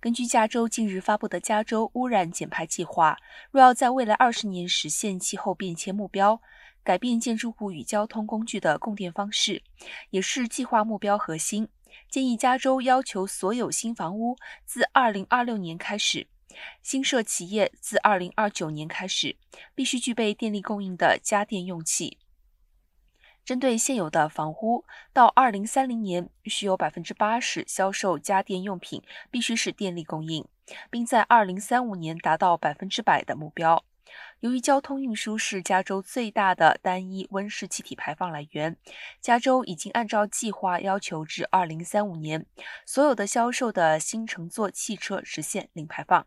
根据加州近日发布的加州污染减排计划，若要在未来二十年实现气候变迁目标，改变建筑物与交通工具的供电方式，也是计划目标核心。建议加州要求所有新房屋自二零二六年开始，新设企业自二零二九年开始，必须具备电力供应的家电用气。针对现有的房屋，到二零三零年，需有百分之八十销售家电用品必须是电力供应，并在二零三五年达到百分之百的目标。由于交通运输是加州最大的单一温室气体排放来源，加州已经按照计划要求，至二零三五年，所有的销售的新乘坐汽车实现零排放。